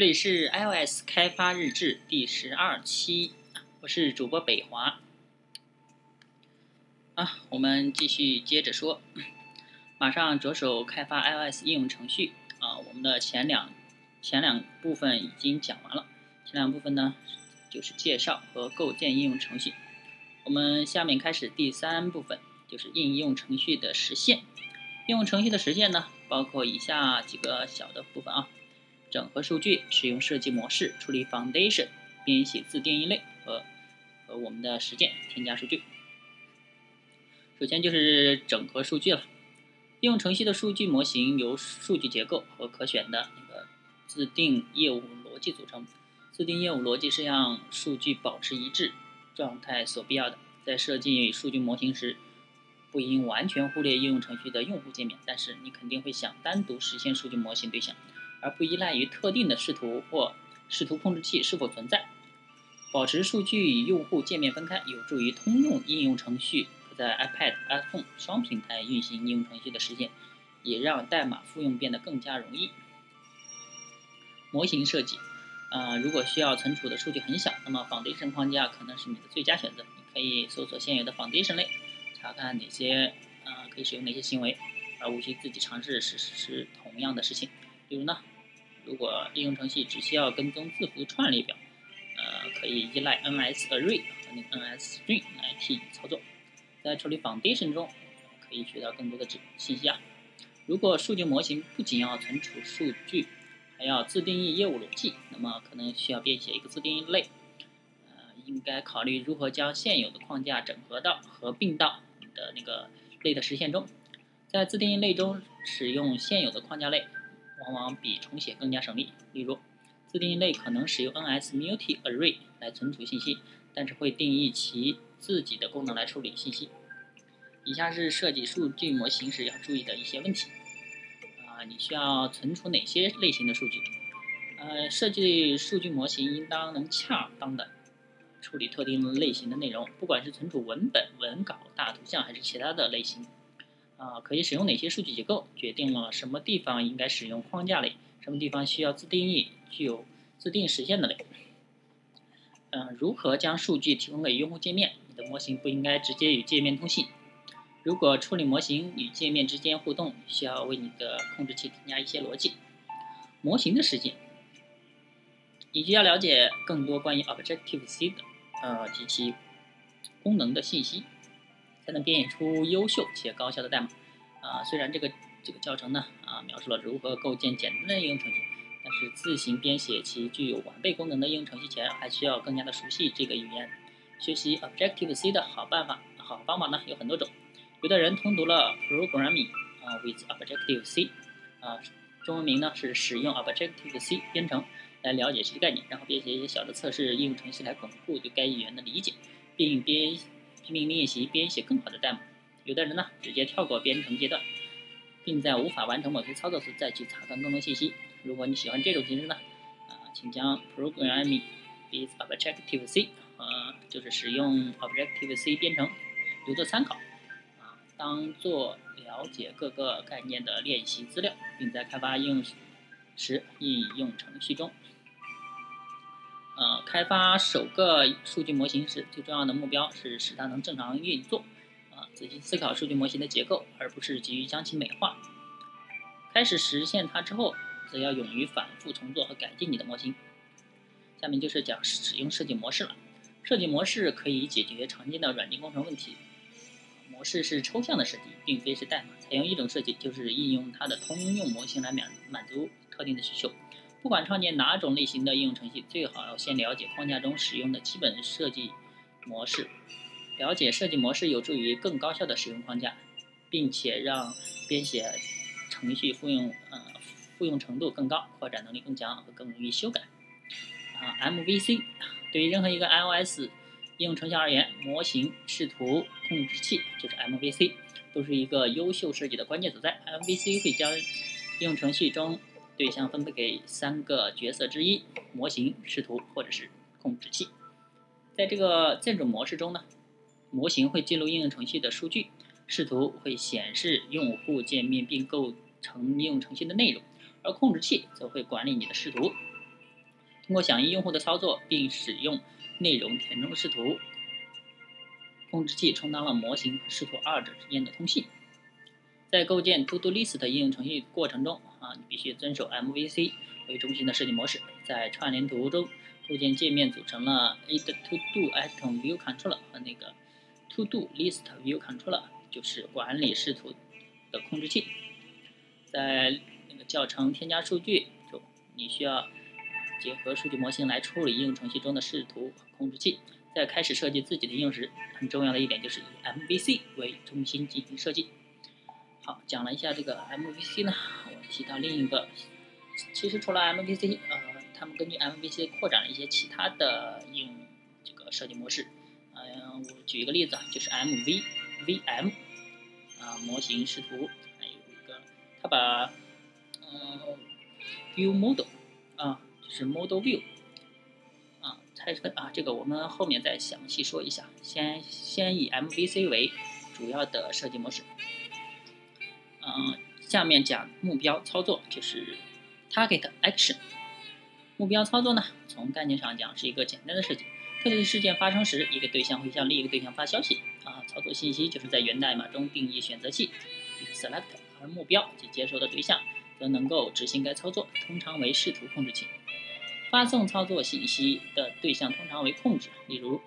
这里是 iOS 开发日志第十二期，我是主播北华。啊，我们继续接着说，马上着手开发 iOS 应用程序啊。我们的前两前两部分已经讲完了，前两部分呢就是介绍和构建应用程序。我们下面开始第三部分，就是应用程序的实现。应用程序的实现呢，包括以下几个小的部分啊。整合数据，使用设计模式处理 Foundation，编写自定义类和和我们的实践添加数据。首先就是整合数据了。应用程序的数据模型由数据结构和可选的那个自定义业务逻辑组成。自定义业务逻辑是让数据保持一致状态所必要的。在设计数据模型时，不应完全忽略应用程序的用户界面，但是你肯定会想单独实现数据模型对象。而不依赖于特定的视图或视图控制器是否存在，保持数据与用户界面分开，有助于通用应用程序可在 iPad、iPhone 双平台运行应用程序的实现，也让代码复用变得更加容易。模型设计，呃，如果需要存储的数据很小，那么 Foundation 框架可能是你的最佳选择。你可以搜索现有的 Foundation 类，查看哪些呃可以使用哪些行为，而无需自己尝试实施同样的事情。比如呢？如果应用程序只需要跟踪字符串列表，呃，可以依赖 NSArray 和那个 NSString 来替你操作。在处理 Foundation 中，可以学到更多的信信息啊。如果数据模型不仅要存储数据，还要自定义业务逻辑，那么可能需要编写一个自定义类。呃，应该考虑如何将现有的框架整合到、合并到你的那个类的实现中。在自定义类中使用现有的框架类。往往比重写更加省力。例如，自定义类可能使用 NSMultiArray 来存储信息，但是会定义其自己的功能来处理信息。以下是设计数据模型时要注意的一些问题。啊，你需要存储哪些类型的数据？呃，设计数据模型应当能恰当的处理特定类型的内容，不管是存储文本、文稿、大图像还是其他的类型。啊，可以使用哪些数据结构，决定了什么地方应该使用框架类，什么地方需要自定义具有自定实现的类。嗯，如何将数据提供给用户界面？你的模型不应该直接与界面通信。如果处理模型与界面之间互动，需要为你的控制器添加一些逻辑。模型的实践，以及要了解更多关于 Objective C 的呃及其功能的信息。才能编写出优秀且高效的代码。啊，虽然这个这个教程呢，啊，描述了如何构建简单的应用程序，但是自行编写其具有完备功能的应用程序前，还需要更加的熟悉这个语言。学习 Objective C 的好办法，好方法呢有很多种。有的人通读了 Programming 啊 with Objective C，啊，中文名呢是使用 Objective C 编程来了解实际概念，然后编写一些小的测试应用程序来巩固对该语言的理解，并编。拼命练习编写更好的代码。有的人呢，直接跳过编程阶段，并在无法完成某些操作时再去查看更多信息。如果你喜欢这种形式呢，啊，请将 Programming with Objective C，呃，就是使用 Objective C 编程，留作参考，啊，当做了解各个概念的练习资料，并在开发应用时应用程序中。呃，开发首个数据模型时，最重要的目标是使它能正常运作。啊，仔细思考数据模型的结构，而不是急于将其美化。开始实现它之后，则要勇于反复重做和改进你的模型。下面就是讲使用设计模式了。设计模式可以解决常见的软件工程问题。模式是抽象的设计，并非是代码。采用一种设计，就是应用它的通用模型来满满足特定的需求。不管创建哪种类型的应用程序，最好要先了解框架中使用的基本设计模式。了解设计模式有助于更高效的使用框架，并且让编写程序复用呃复用程度更高、扩展能力更强和更容易修改。啊，MVC 对于任何一个 iOS 应用程序而言，模型、视图控制器就是 MVC，都是一个优秀设计的关键所在。MVC 会将应用程序中对象分配给三个角色之一：模型、视图或者是控制器。在这个这种模式中呢，模型会记录应用程序的数据，视图会显示用户界面并构成应用程序的内容，而控制器则会管理你的视图。通过响应用户的操作，并使用内容填充视图控制器，充当了模型和视图二者之间的通信。在构建 To Do List 应用程序过程中，啊，你必须遵守 MVC 为中心的设计模式。在串联图中，构建界面组成了 Add To Do Item View Controller 和那个 To Do List View Controller，就是管理视图的控制器。在那个教程添加数据中，你需要结合数据模型来处理应用程序中的视图控制器。在开始设计自己的应用时，很重要的一点就是以 MVC 为中心进行设计。讲了一下这个 MVC 呢，我提到另一个，其实除了 MVC，呃，他们根据 MVC 扩展了一些其他的应用这个设计模式。嗯，我举一个例子啊，就是 MVVM 啊，模型视图，还有一个，它把嗯 View Model 啊，就是 Model View 啊拆分啊，这个我们后面再详细说一下，先先以 MVC 为主要的设计模式。下面讲目标操作，就是 target action。目标操作呢，从概念上讲是一个简单的设计。特定事件发生时，一个对象会向另一个对象发消息。啊，操作信息就是在源代码中定义选择器，select，而目标及接收的对象则能够执行该操作，通常为视图控制器。发送操作信息的对象通常为控制，例如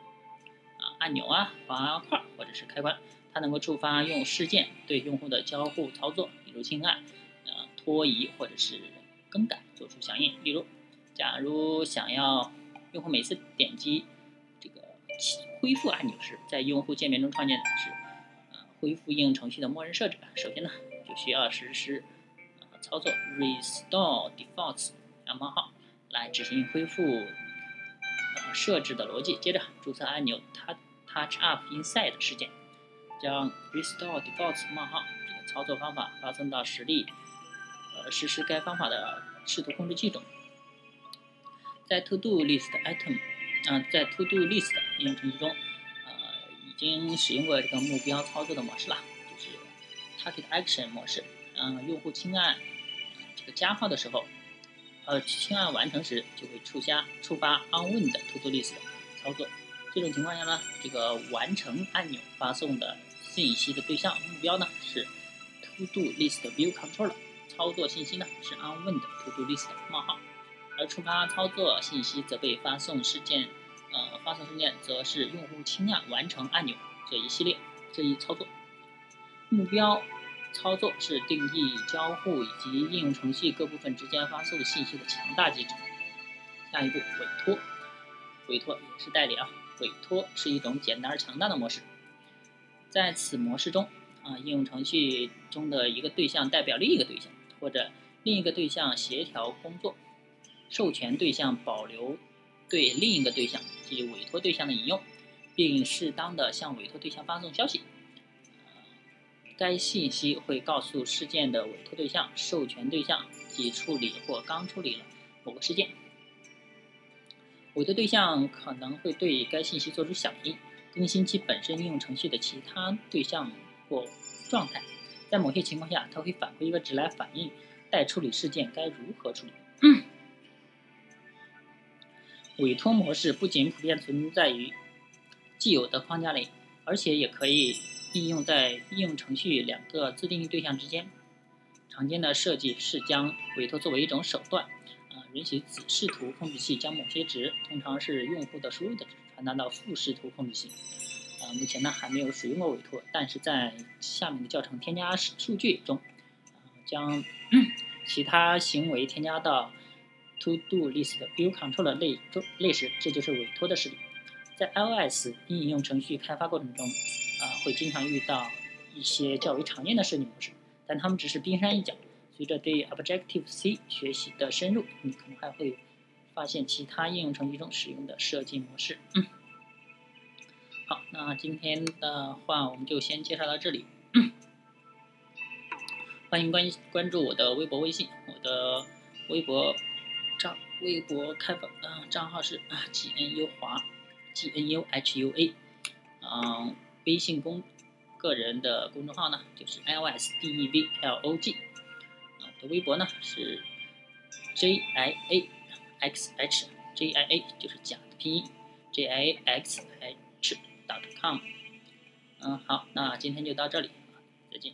按钮啊、滑块或者是开关。它能够触发用事件对用户的交互操作，比如轻按、呃拖移或者是更改做出响应。例如，假如想要用户每次点击这个恢复按钮时，在用户界面中创建的是呃恢复应用程序的默认设置。首先呢，就需要实施呃操作 restore defaults 冒号来执行恢复设置的逻辑。接着注册按钮它 touch up inside 事件。将 restore Default 冒号这个操作方法发送到实例，呃，实施该方法的视图控制器中。在 To Do List item，啊，在 To Do List 应用程序中，呃，已经使用过这个目标操作的模式了，就是 Target Action 模式。嗯，用户轻按这个加号的时候，呃，轻按完成时就会触发触发 Onward To Do List 操作。这种情况下呢，这个完成按钮发送的。信息的对象目标呢是 To Do List View Controller，操作信息呢是 On Wind To Do List 冒号，而触发操作信息则被发送事件，呃，发送事件则是用户轻按完成按钮这一系列这一操作。目标操作是定义交互以及应用程序各部分之间发送信息的强大机制。下一步委托，委托也是代理啊，委托是一种简单而强大的模式。在此模式中，啊，应用程序中的一个对象代表另一个对象，或者另一个对象协调工作，授权对象保留对另一个对象及委托对象的引用，并适当的向委托对象发送消息。该信息会告诉事件的委托对象、授权对象及处理或刚处理了某个事件。委托对象可能会对该信息做出响应。更新其本身应用程序的其他对象或状态，在某些情况下，它会返回一个值来反映待处理事件该如何处理。委托模式不仅普遍存在于既有的框架里，而且也可以应用在应用程序两个自定义对象之间。常见的设计是将委托作为一种手段，允许子视图控制器将某些值，通常是用户的输入的值。传达到副视图控制器，呃，目前呢还没有使用过委托，但是在下面的教程添加数据中，将 其他行为添加到 To Do List View Controller 类中类时，这就是委托的实例。在 iOS 应用程序开发过程中，啊，会经常遇到一些较为常见的设计模式，但它们只是冰山一角。随着对 Objective C 学习的深入，你可能还会。发现其他应用程序中使用的设计模式。嗯，好，那今天的话我们就先介绍到这里。欢迎关关注我的微博、微信，我的微博账微博开放啊账号是啊 G N U 华 G N U H U A，嗯，微信公个人的公众号呢就是 I O S D E V L O G，微博呢是 jiaxhjia 就是假的拼音 jiaxh dot com 嗯好那今天就到这里再见。